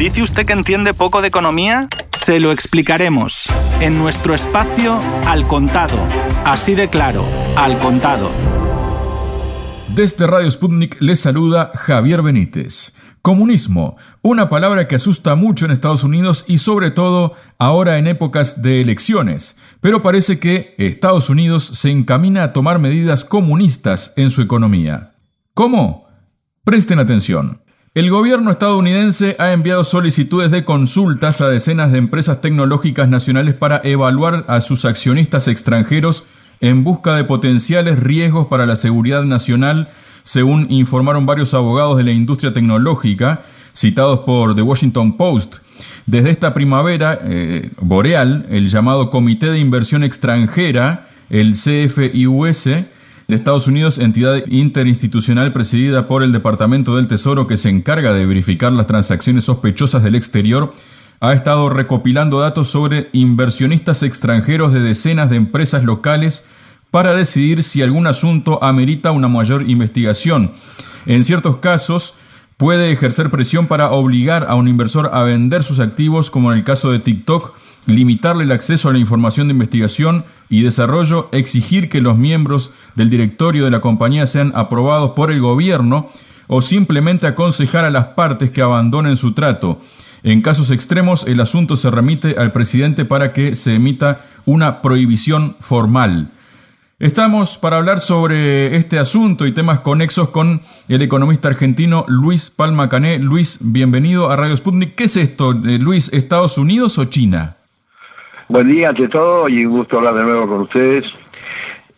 ¿Dice usted que entiende poco de economía? Se lo explicaremos en nuestro espacio Al Contado. Así de claro, Al Contado. Desde Radio Sputnik les saluda Javier Benítez. Comunismo, una palabra que asusta mucho en Estados Unidos y sobre todo ahora en épocas de elecciones, pero parece que Estados Unidos se encamina a tomar medidas comunistas en su economía. ¿Cómo? Presten atención. El gobierno estadounidense ha enviado solicitudes de consultas a decenas de empresas tecnológicas nacionales para evaluar a sus accionistas extranjeros en busca de potenciales riesgos para la seguridad nacional, según informaron varios abogados de la industria tecnológica, citados por The Washington Post. Desde esta primavera eh, boreal, el llamado Comité de Inversión Extranjera, el CFIUS, de Estados Unidos, entidad interinstitucional presidida por el Departamento del Tesoro que se encarga de verificar las transacciones sospechosas del exterior, ha estado recopilando datos sobre inversionistas extranjeros de decenas de empresas locales para decidir si algún asunto amerita una mayor investigación. En ciertos casos, puede ejercer presión para obligar a un inversor a vender sus activos, como en el caso de TikTok, limitarle el acceso a la información de investigación y desarrollo, exigir que los miembros del directorio de la compañía sean aprobados por el gobierno o simplemente aconsejar a las partes que abandonen su trato. En casos extremos, el asunto se remite al presidente para que se emita una prohibición formal. Estamos para hablar sobre este asunto y temas conexos con el economista argentino Luis Palma Cané. Luis, bienvenido a Radio Sputnik. ¿Qué es esto, eh, Luis? ¿Estados Unidos o China? Buen día ante todo y un gusto hablar de nuevo con ustedes.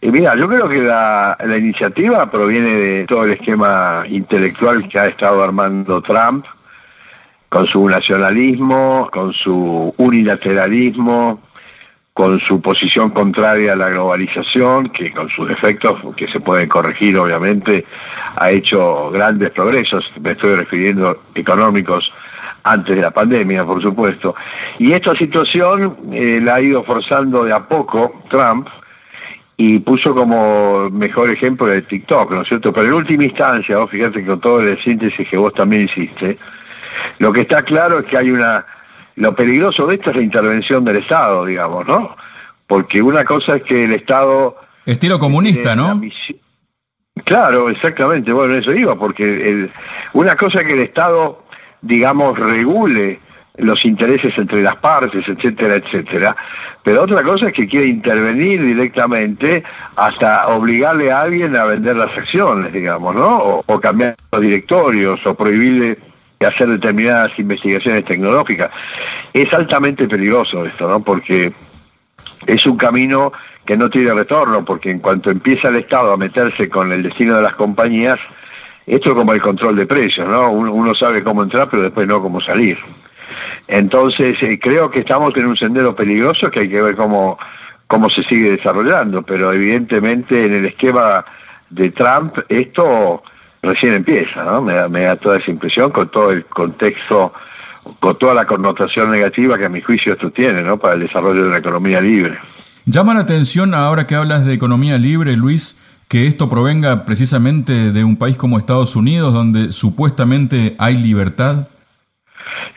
Y mira, yo creo que la, iniciativa proviene de todo el esquema intelectual que ha estado armando Trump, con su nacionalismo, con su unilateralismo, con su posición contraria a la globalización, que con sus defectos, que se pueden corregir obviamente, ha hecho grandes progresos, me estoy refiriendo económicos antes de la pandemia, por supuesto. Y esta situación eh, la ha ido forzando de a poco Trump y puso como mejor ejemplo el TikTok, ¿no es cierto? Pero en última instancia, vos fíjate que con todo el síntesis que vos también hiciste, lo que está claro es que hay una... Lo peligroso de esto es la intervención del Estado, digamos, ¿no? Porque una cosa es que el Estado... Estilo comunista, ¿no? Claro, exactamente, bueno, eso iba, porque el, una cosa es que el Estado digamos, regule los intereses entre las partes, etcétera, etcétera. Pero otra cosa es que quiere intervenir directamente hasta obligarle a alguien a vender las acciones, digamos, ¿no? O, cambiar los directorios o prohibirle hacer determinadas investigaciones tecnológicas. Es altamente peligroso esto, ¿no? Porque es un camino que no tiene retorno, porque en cuanto empieza el Estado a meterse con el destino de las compañías, esto es como el control de precios, ¿no? Uno, sabe cómo entrar, pero después no cómo salir. Entonces, eh, creo que estamos en un sendero peligroso que hay que ver cómo, cómo se sigue desarrollando, pero evidentemente en el esquema de Trump esto recién empieza, ¿no? Me da, me da toda esa impresión con todo el contexto, con toda la connotación negativa que a mi juicio esto tiene, ¿no? Para el desarrollo de la economía libre. Llama la atención ahora que hablas de economía libre, Luis, que esto provenga precisamente de un país como Estados Unidos, donde supuestamente hay libertad?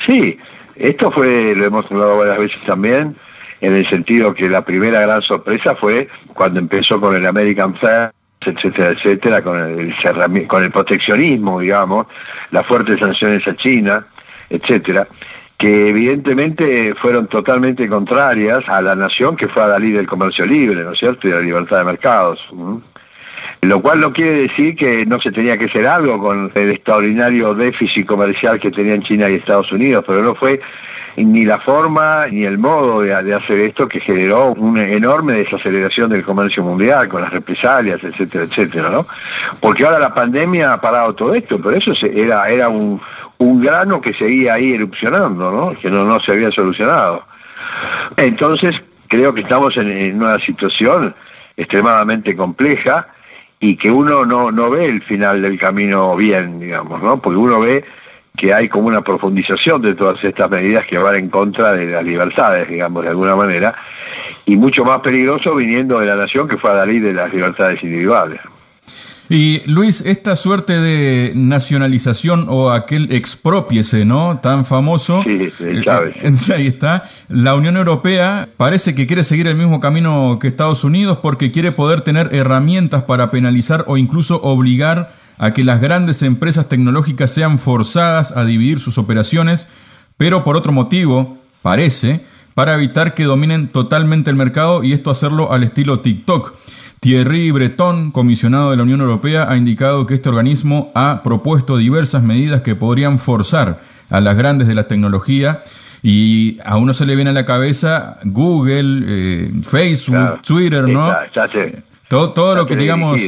Sí, esto fue, lo hemos hablado varias veces también, en el sentido que la primera gran sorpresa fue cuando empezó con el American Fair, etcétera, etcétera, con el, con el proteccionismo, digamos, las fuertes sanciones a China, etcétera, que evidentemente fueron totalmente contrarias a la nación que fue a Dalí del comercio libre, ¿no es cierto?, y de la libertad de mercados lo cual no quiere decir que no se tenía que hacer algo con el extraordinario déficit comercial que tenían China y Estados Unidos, pero no fue ni la forma ni el modo de, hacer esto que generó una enorme desaceleración del comercio mundial con las represalias, etcétera, etcétera, ¿no? Porque ahora la pandemia ha parado todo esto, pero eso era era un, un grano que seguía ahí erupcionando, ¿no? Que no, no se había solucionado. Entonces, creo que estamos en una situación extremadamente compleja y que uno no, no ve el final del camino bien, digamos, ¿no? Porque uno ve que hay como una profundización de todas estas medidas que van en contra de las libertades, digamos, de alguna manera, y mucho más peligroso viniendo de la nación que fue a Dalí de las libertades individuales. Y Luis, esta suerte de nacionalización o aquel expropiese, ¿no? Tan famoso. Sí, eh, eh, ahí está. La Unión Europea parece que quiere seguir el mismo camino que Estados Unidos porque quiere poder tener herramientas para penalizar o incluso obligar a que las grandes empresas tecnológicas sean forzadas a dividir sus operaciones, pero por otro motivo, parece, para evitar que dominen totalmente el mercado y esto hacerlo al estilo TikTok. Thierry Breton, comisionado de la Unión Europea, ha indicado que este organismo ha propuesto diversas medidas que podrían forzar a las grandes de la tecnología y a uno se le viene a la cabeza Google, eh, Facebook, Twitter, ¿no? todo, todo lo que digamos,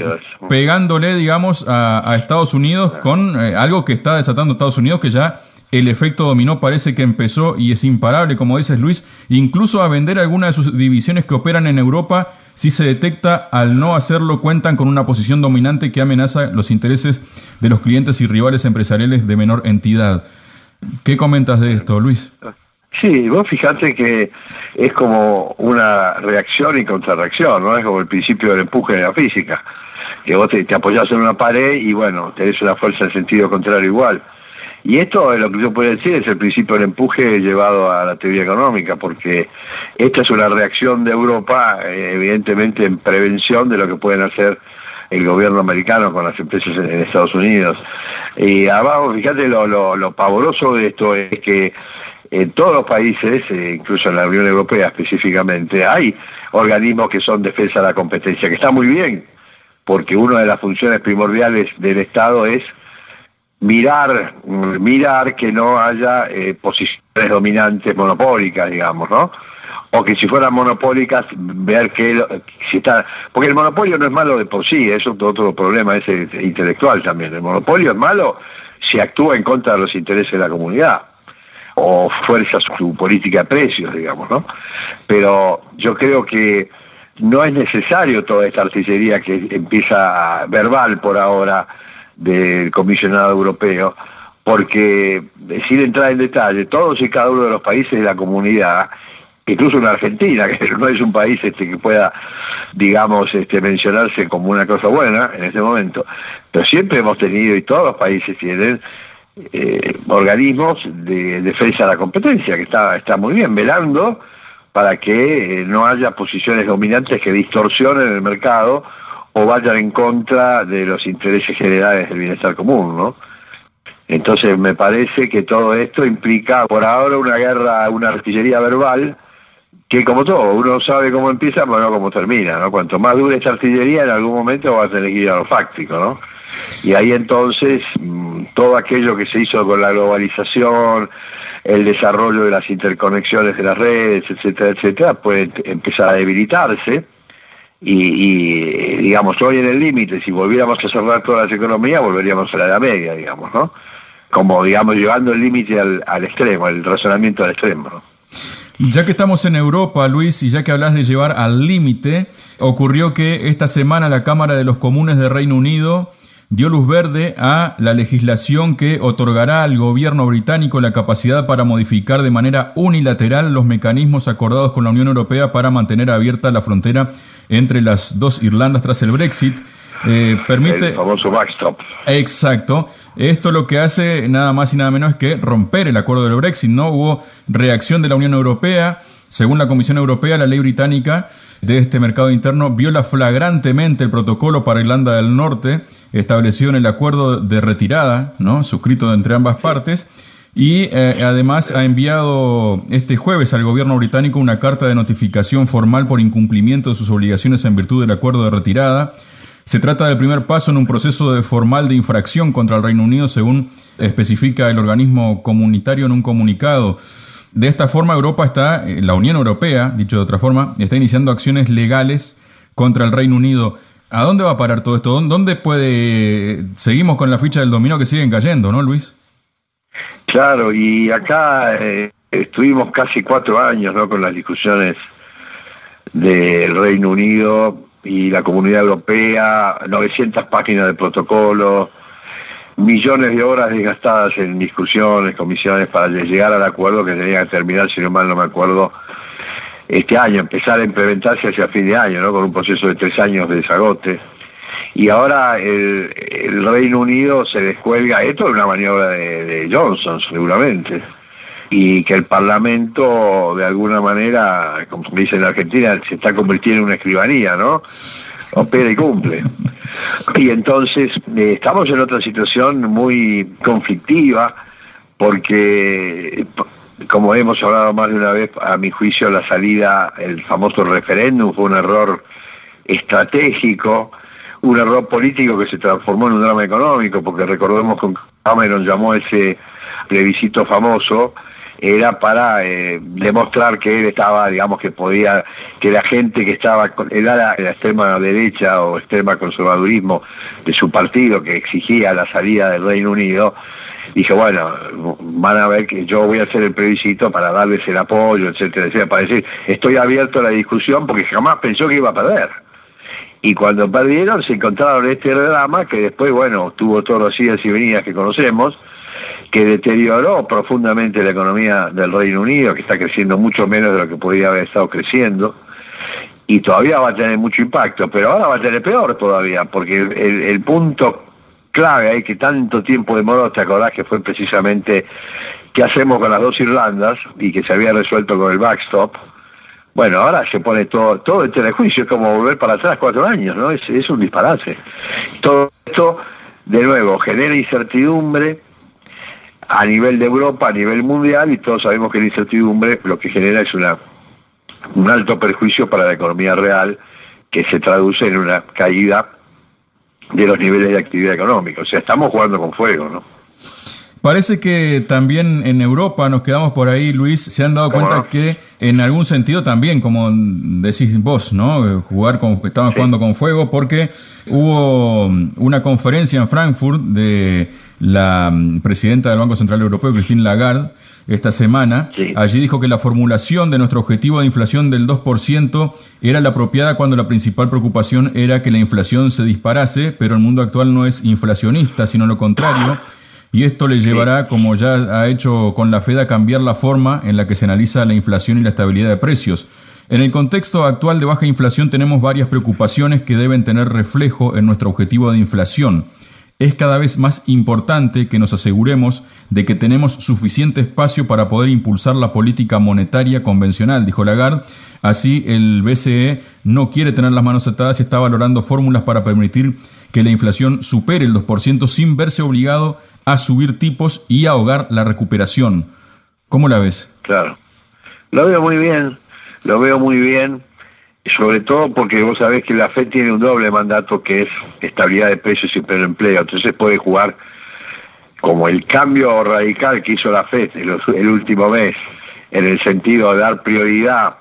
pegándole, digamos, a, Estados Unidos con eh, algo que está desatando Estados Unidos que ya el efecto dominó parece que empezó y es imparable, como dices Luis, incluso a vender algunas de sus divisiones que operan en Europa si se detecta al no hacerlo cuentan con una posición dominante que amenaza los intereses de los clientes y rivales empresariales de menor entidad. ¿Qué comentas de esto, Luis? Sí, vos fijate que es como una reacción y contrarreacción, ¿no? Es como el principio del empuje de la física, que vos te, te apoyás en una pared y bueno, tenés una fuerza en sentido contrario igual. Y esto es lo que yo puedo decir, es el principio del empuje llevado a la teoría económica, porque esta es una reacción de Europa, eh, evidentemente en prevención de lo que pueden hacer el gobierno americano con las empresas en, Estados Unidos. Y abajo, fíjate lo, lo, pavoroso de esto es que en todos los países, eh, incluso en la Unión Europea específicamente, hay organismos que son defensa de la competencia, que está muy bien, porque una de las funciones primordiales del Estado es mirar, mirar que no haya eh, posiciones dominantes monopólicas, digamos, ¿no? O que si fueran monopólicas, ver que si está, porque el monopolio no es malo de por sí, es otro problema ese intelectual también. El monopolio es malo si actúa en contra de los intereses de la comunidad o fuerza su política de precios, digamos, ¿no? Pero yo creo que no es necesario toda esta artillería que empieza verbal por ahora del comisionado europeo, porque sin entrar en detalle, todos y cada uno de los países de la comunidad, incluso en Argentina, que no es un país este que pueda, digamos, este, mencionarse como una cosa buena en este momento, pero siempre hemos tenido, y todos los países tienen, eh, organismos de defensa de la competencia, que está, está muy bien, velando para que eh, no haya posiciones dominantes que distorsionen el mercado o vayan en contra de los intereses generales del bienestar común, ¿no? Entonces me parece que todo esto implica por ahora una guerra, una artillería verbal, que como todo, uno sabe cómo empieza, pero no cómo termina, ¿no? Cuanto más dure esta artillería, en algún momento va a tener que ir a lo fáctico, ¿no? Y ahí entonces mm, todo aquello que se hizo con la globalización, el desarrollo de las interconexiones de las redes, etcétera, etcétera, puede empezar a debilitarse y, digamos, hoy en el límite, si volviéramos a cerrar todas las economías, volveríamos a la edad media, digamos, ¿no? Como, digamos, llevando el límite al, al, extremo, el razonamiento al extremo, ¿no? Ya que estamos en Europa, Luis, y ya que hablas de llevar al límite, ocurrió que esta semana la Cámara de los Comunes de Reino Unido dio luz verde a la legislación que otorgará al gobierno británico la capacidad para modificar de manera unilateral los mecanismos acordados con la Unión Europea para mantener abierta la frontera entre las dos Irlandas tras el Brexit. Eh, permite... El famoso backstop. Exacto. Esto lo que hace nada más y nada menos es que romper el acuerdo del Brexit. No hubo reacción de la Unión Europea. Según la Comisión Europea, la ley británica de este mercado interno viola flagrantemente el protocolo para Irlanda del Norte establecido en el acuerdo de retirada, ¿no? suscrito entre ambas partes, y eh, además ha enviado este jueves al gobierno británico una carta de notificación formal por incumplimiento de sus obligaciones en virtud del acuerdo de retirada. Se trata del primer paso en un proceso de formal de infracción contra el Reino Unido, según especifica el organismo comunitario en un comunicado. De esta forma, Europa está, eh, la Unión Europea, dicho de otra forma, está iniciando acciones legales contra el Reino Unido. ¿A dónde va a parar todo esto? ¿Dónde puede...? Seguimos con la ficha del dominó que siguen cayendo, ¿no, Luis? Claro, y acá eh, estuvimos casi cuatro años ¿no? con las discusiones del Reino Unido y la Comunidad Europea, 900 páginas de protocolo, millones de horas desgastadas en discusiones, comisiones para llegar al acuerdo que tenía que terminar, si no mal no me acuerdo, este año, empezar a implementarse hacia fin de año, ¿no? Con un proceso de tres años de desagote. y ahora el, Reino Unido se descuelga, esto es una maniobra de, Johnson seguramente, y que el Parlamento de alguna manera, como se dice en Argentina, se está convirtiendo en una escribanía, ¿no? Opera y cumple. Y entonces eh, estamos en otra situación muy conflictiva porque como hemos hablado más de una vez, a mi juicio la salida, el famoso referéndum fue un error estratégico, un error político que se transformó en un drama económico, porque recordemos que Cameron llamó ese plebiscito famoso, era para eh, demostrar que él estaba, digamos, que podía, que la gente que estaba, era la extrema derecha o extrema conservadurismo de su partido que exigía la salida del Reino Unido, dije, bueno, van a ver que yo voy a hacer el plebiscito para darles el apoyo, etcétera, etcétera, para decir, estoy abierto a la discusión porque jamás pensó que iba a perder y cuando perdieron se encontraron este drama que después, bueno, tuvo todos los días y venidas que conocemos, que deterioró profundamente la economía del Reino Unido, que está creciendo mucho menos de lo que podría haber estado creciendo, y todavía va a tener mucho impacto, pero ahora va a tener peor todavía, porque el, punto clave ahí que tanto tiempo demoró, te acordás que fue precisamente qué hacemos con las dos Irlandas y que se había resuelto con el backstop, bueno, ahora se pone todo, todo en telejuicio, es como volver para atrás cuatro años, ¿no? Es, es un disparate. Todo esto, de nuevo, genera incertidumbre a nivel de Europa, a nivel mundial, y todos sabemos que la incertidumbre lo que genera es una un alto perjuicio para la economía real, que se traduce en una caída de los niveles de actividad económica. O sea, estamos jugando con fuego, ¿no? Parece que también en Europa nos quedamos por ahí, Luis, se han dado cuenta que en algún sentido también, como decís vos, ¿no? Jugar con, estaban jugando con fuego porque hubo una conferencia en Frankfurt de la presidenta del Banco Central Europeo, Christine Lagarde, esta semana. Allí dijo que la formulación de nuestro objetivo de inflación del 2% era la apropiada cuando la principal preocupación era que la inflación se disparase, pero el mundo actual no es inflacionista, sino lo contrario y esto le llevará, como ya ha hecho con la Fed, a cambiar la forma en la que se analiza la inflación y la estabilidad de precios. En el contexto actual de baja inflación tenemos varias preocupaciones que deben tener reflejo en nuestro objetivo de inflación. Es cada vez más importante que nos aseguremos de que tenemos suficiente espacio para poder impulsar la política monetaria convencional, dijo Lagarde. Así, el BCE no quiere tener las manos atadas y está valorando fórmulas para permitir que la inflación supere el 2% sin verse obligado a subir tipos y ahogar la recuperación. ¿Cómo la ves? Claro, lo veo muy bien, lo veo muy bien, sobre todo porque vos sabés que la FED tiene un doble mandato que es estabilidad de precios y pleno empleo, entonces puede jugar como el cambio radical que hizo la FED el, último mes, en el sentido de dar prioridad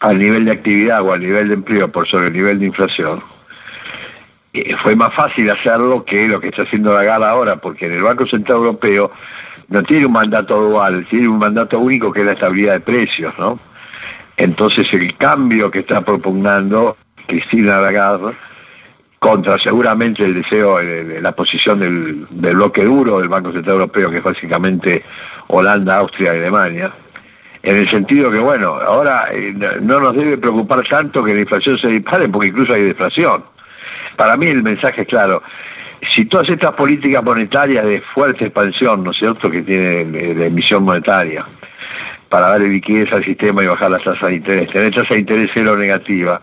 al nivel de actividad o al nivel de empleo por sobre el nivel de inflación, eh, fue más fácil hacerlo que lo que está haciendo la Gala ahora, porque en el Banco Central Europeo no tiene un mandato dual, tiene un mandato único que es la estabilidad de precios, ¿no? Entonces el cambio que está propugnando Cristina Lagarde contra seguramente el deseo de, la posición del, del, bloque duro del Banco Central Europeo, que es básicamente Holanda, Austria y Alemania, en el sentido que, bueno, ahora eh, no nos debe preocupar tanto que la inflación se dispare, porque incluso hay deflación. Para mí el mensaje es claro. Si todas estas políticas monetarias de fuerte expansión, ¿no es cierto?, que tiene la emisión monetaria, para darle liquidez al sistema y bajar las tasas de interés, tener tasa de interés cero negativa,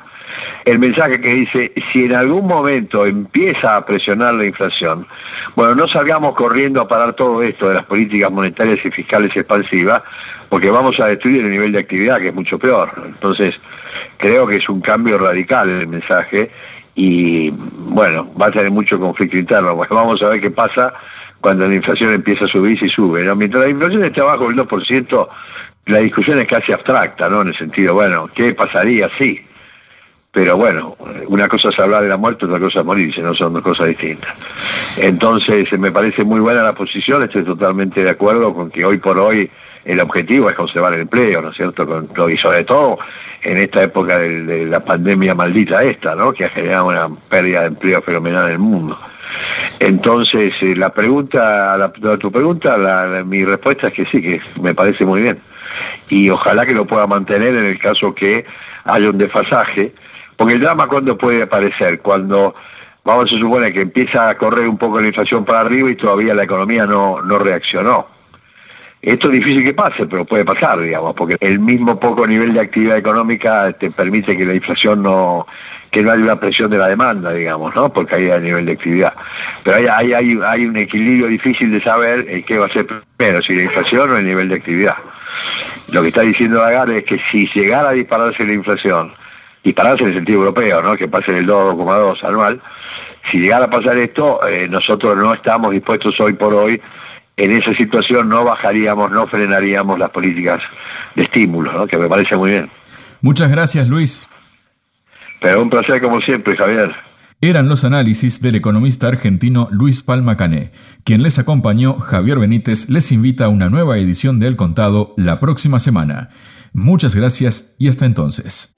el mensaje que dice, si en algún momento empieza a presionar la inflación, bueno, no salgamos corriendo a parar todo esto de las políticas monetarias y fiscales expansivas, porque vamos a destruir el nivel de actividad, que es mucho peor. Entonces, creo que es un cambio radical el mensaje y bueno, va a tener mucho conflicto interno. Bueno, vamos a ver qué pasa cuando la inflación empieza a subir y sube. Mientras la inflación esté abajo del 2%, la discusión es casi abstracta, ¿no? En el sentido, bueno, ¿qué pasaría? Sí. Pero bueno, una cosa es hablar de la muerte, otra cosa es morirse, no son dos cosas distintas. Entonces, me parece muy buena la posición, estoy totalmente de acuerdo con que hoy por hoy el objetivo es conservar el empleo, ¿no es cierto? y sobre todo en esta época de, la pandemia maldita esta, ¿no? Que ha generado una pérdida de empleo fenomenal en el mundo. Entonces, eh, la pregunta, a, tu pregunta, mi respuesta es que sí, que me parece muy bien. Y ojalá que lo pueda mantener en el caso que haya un desfasaje, porque el drama cuando puede aparecer, cuando vamos a suponer que empieza a correr un poco la inflación para arriba y todavía la economía no, no reaccionó. Esto es difícil que pase, pero puede pasar, digamos, porque el mismo poco nivel de actividad económica te permite que la inflación no, que no haya una presión de la demanda, digamos, ¿no? Porque hay el nivel de actividad. Pero hay, hay, hay, hay un equilibrio difícil de saber en qué va a ser primero, si la inflación o el nivel de actividad. Lo que está diciendo Lagarde es que si llegara a dispararse la inflación, dispararse en el sentido europeo, ¿no? Que pase del 2,2 anual, si llegara a pasar esto, eh, nosotros no estamos dispuestos hoy por hoy en esa situación no bajaríamos, no frenaríamos las políticas de estímulo, ¿no? que me parece muy bien. Muchas gracias, Luis. Pero un placer como siempre, Javier. Eran los análisis del economista argentino Luis Palma Cané. Quien les acompañó, Javier Benítez, les invita a una nueva edición de El Contado la próxima semana. Muchas gracias y hasta entonces.